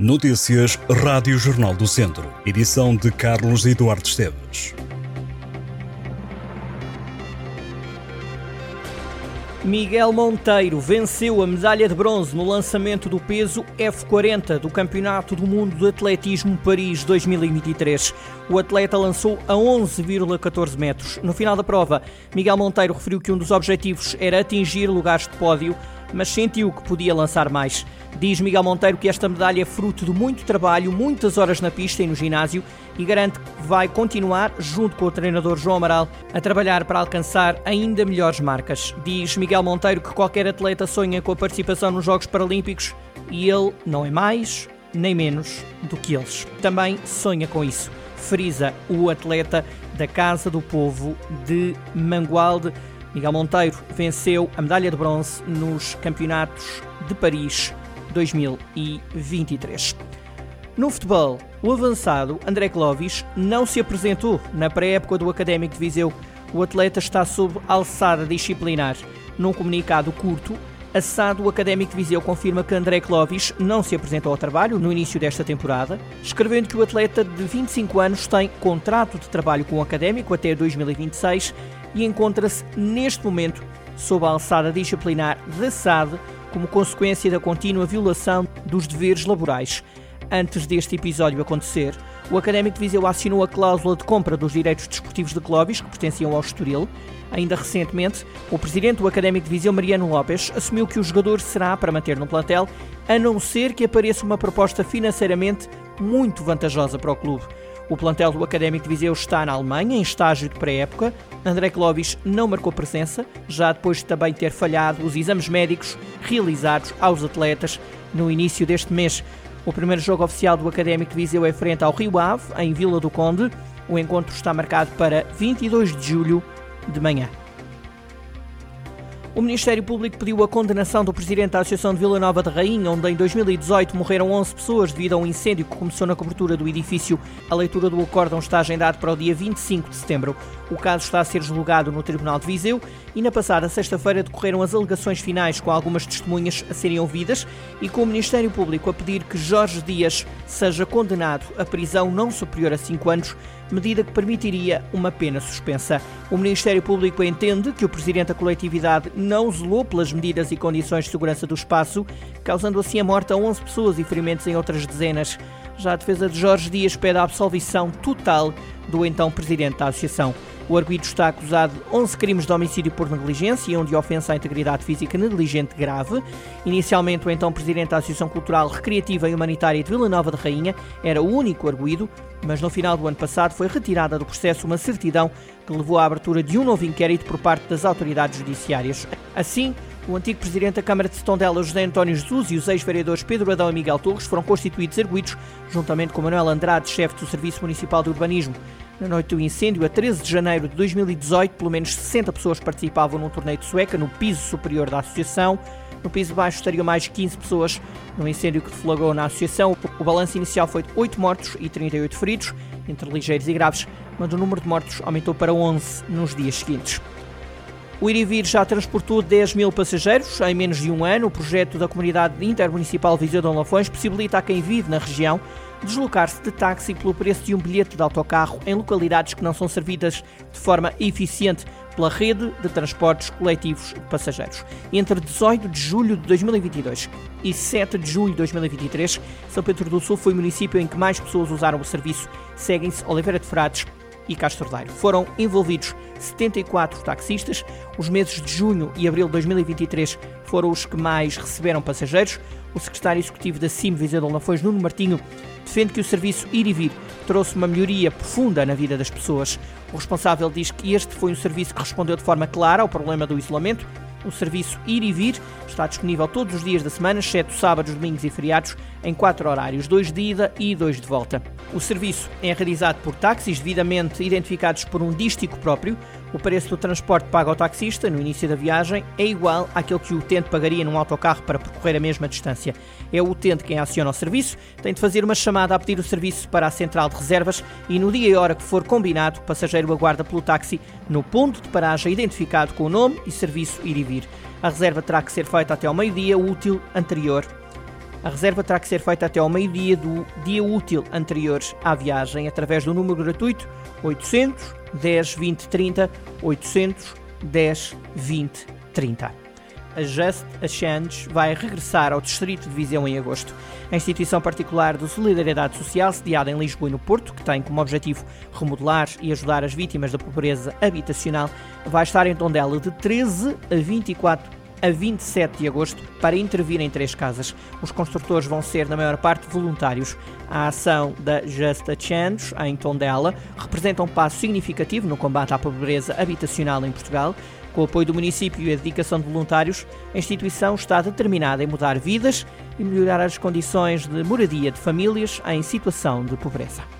Notícias Rádio Jornal do Centro. Edição de Carlos Eduardo Esteves. Miguel Monteiro venceu a medalha de bronze no lançamento do peso F40 do Campeonato do Mundo de Atletismo Paris 2023. O atleta lançou a 11,14 metros. No final da prova, Miguel Monteiro referiu que um dos objetivos era atingir lugares de pódio mas sentiu que podia lançar mais. Diz Miguel Monteiro que esta medalha é fruto de muito trabalho, muitas horas na pista e no ginásio e garante que vai continuar, junto com o treinador João Amaral, a trabalhar para alcançar ainda melhores marcas. Diz Miguel Monteiro que qualquer atleta sonha com a participação nos Jogos Paralímpicos e ele não é mais nem menos do que eles. Também sonha com isso. Frisa o atleta da Casa do Povo de Mangualde Miguel Monteiro venceu a medalha de bronze nos Campeonatos de Paris 2023. No futebol, o avançado André Clovis não se apresentou na pré-época do Académico de Viseu. O atleta está sob alçada disciplinar. Num comunicado curto, a SAD, o Académico de Viseu, confirma que André Clovis não se apresentou ao trabalho no início desta temporada, escrevendo que o atleta de 25 anos tem contrato de trabalho com o Académico até 2026 e encontra-se neste momento sob a alçada disciplinar da SAD como consequência da contínua violação dos deveres laborais. Antes deste episódio acontecer, o Académico de Viseu assinou a cláusula de compra dos direitos desportivos de Clóvis, que pertenciam ao Estoril. Ainda recentemente, o presidente do Académico de Viseu, Mariano Lopes, assumiu que o jogador será para manter no plantel, a não ser que apareça uma proposta financeiramente muito vantajosa para o clube. O plantel do Académico de Viseu está na Alemanha, em estágio de pré-época. André Clovis não marcou presença, já depois de também ter falhado os exames médicos realizados aos atletas no início deste mês. O primeiro jogo oficial do Académico de Viseu é frente ao Rio Ave, em Vila do Conde. O encontro está marcado para 22 de julho de manhã. O Ministério Público pediu a condenação do presidente da Associação de Vila Nova de Rainha, onde em 2018 morreram 11 pessoas devido a um incêndio que começou na cobertura do edifício. A leitura do acórdão está agendada para o dia 25 de setembro. O caso está a ser julgado no Tribunal de Viseu e na passada sexta-feira decorreram as alegações finais com algumas testemunhas a serem ouvidas e com o Ministério Público a pedir que Jorge Dias seja condenado a prisão não superior a 5 anos medida que permitiria uma pena suspensa. O Ministério Público entende que o Presidente da coletividade não zelou pelas medidas e condições de segurança do espaço, causando assim a morte a 11 pessoas e ferimentos em outras dezenas. Já a defesa de Jorge Dias pede a absolvição total do então Presidente da Associação. O arguido está acusado de 11 crimes de homicídio por negligência e um de ofensa à integridade física negligente grave. Inicialmente, o então presidente da Associação Cultural Recreativa e Humanitária de Vila Nova de Rainha era o único arguído, mas no final do ano passado foi retirada do processo uma certidão que levou à abertura de um novo inquérito por parte das autoridades judiciárias. Assim, o antigo presidente da Câmara de Setondela, José António Jesus, e os ex-vereadores Pedro Adão e Miguel Torres foram constituídos arguídos, juntamente com Manuel Andrade, chefe do Serviço Municipal de Urbanismo. Na noite do incêndio, a 13 de janeiro de 2018, pelo menos 60 pessoas participavam num torneio de sueca no piso superior da associação. No piso baixo estariam mais 15 pessoas no incêndio que deflagrou na associação. O balanço inicial foi de 8 mortos e 38 feridos, entre ligeiros e graves, mas o número de mortos aumentou para 11 nos dias seguintes. O Irivir já transportou 10 mil passageiros em menos de um ano. O projeto da Comunidade Intermunicipal Viseu de Lafões possibilita a quem vive na região deslocar-se de táxi pelo preço de um bilhete de autocarro em localidades que não são servidas de forma eficiente pela rede de transportes coletivos de passageiros. Entre 18 de julho de 2022 e 7 de julho de 2023, São Pedro do Sul foi o município em que mais pessoas usaram o serviço. Seguem-se Oliveira de Frades e Castordeiro. Foram envolvidos 74 taxistas. Os meses de junho e abril de 2023 foram os que mais receberam passageiros. O secretário executivo da CIM Viseu de Lafões, Nuno Martinho, defende que o serviço Ir e Vir trouxe uma melhoria profunda na vida das pessoas. O responsável diz que este foi um serviço que respondeu de forma clara ao problema do isolamento o serviço Ir e Vir está disponível todos os dias da semana, exceto sábados, domingos e feriados, em quatro horários, dois de ida e dois de volta. O serviço é realizado por táxis devidamente identificados por um dístico próprio. O preço do transporte pago ao taxista no início da viagem é igual àquele que o utente pagaria num autocarro para percorrer a mesma distância. É o utente quem aciona o serviço, tem de fazer uma chamada a pedir o serviço para a central de reservas e no dia e hora que for combinado, o passageiro aguarda pelo táxi no ponto de paragem identificado com o nome e serviço ir e vir. A reserva terá que ser feita até ao meio-dia útil anterior A reserva terá que ser feita até ao meio-dia do dia útil anterior à viagem, através do número gratuito 800 10 20 30 800 10 20 30 a Just a vai regressar ao Distrito de Viseu em agosto. A instituição particular de solidariedade social, sediada em Lisboa e no Porto, que tem como objetivo remodelar e ajudar as vítimas da pobreza habitacional, vai estar em Tondela de 13 a 24 a 27 de agosto para intervir em três casas. Os construtores vão ser, na maior parte, voluntários. A ação da Just a Change, em Tondela, representa um passo significativo no combate à pobreza habitacional em Portugal. Com o apoio do município e a dedicação de voluntários, a instituição está determinada em mudar vidas e melhorar as condições de moradia de famílias em situação de pobreza.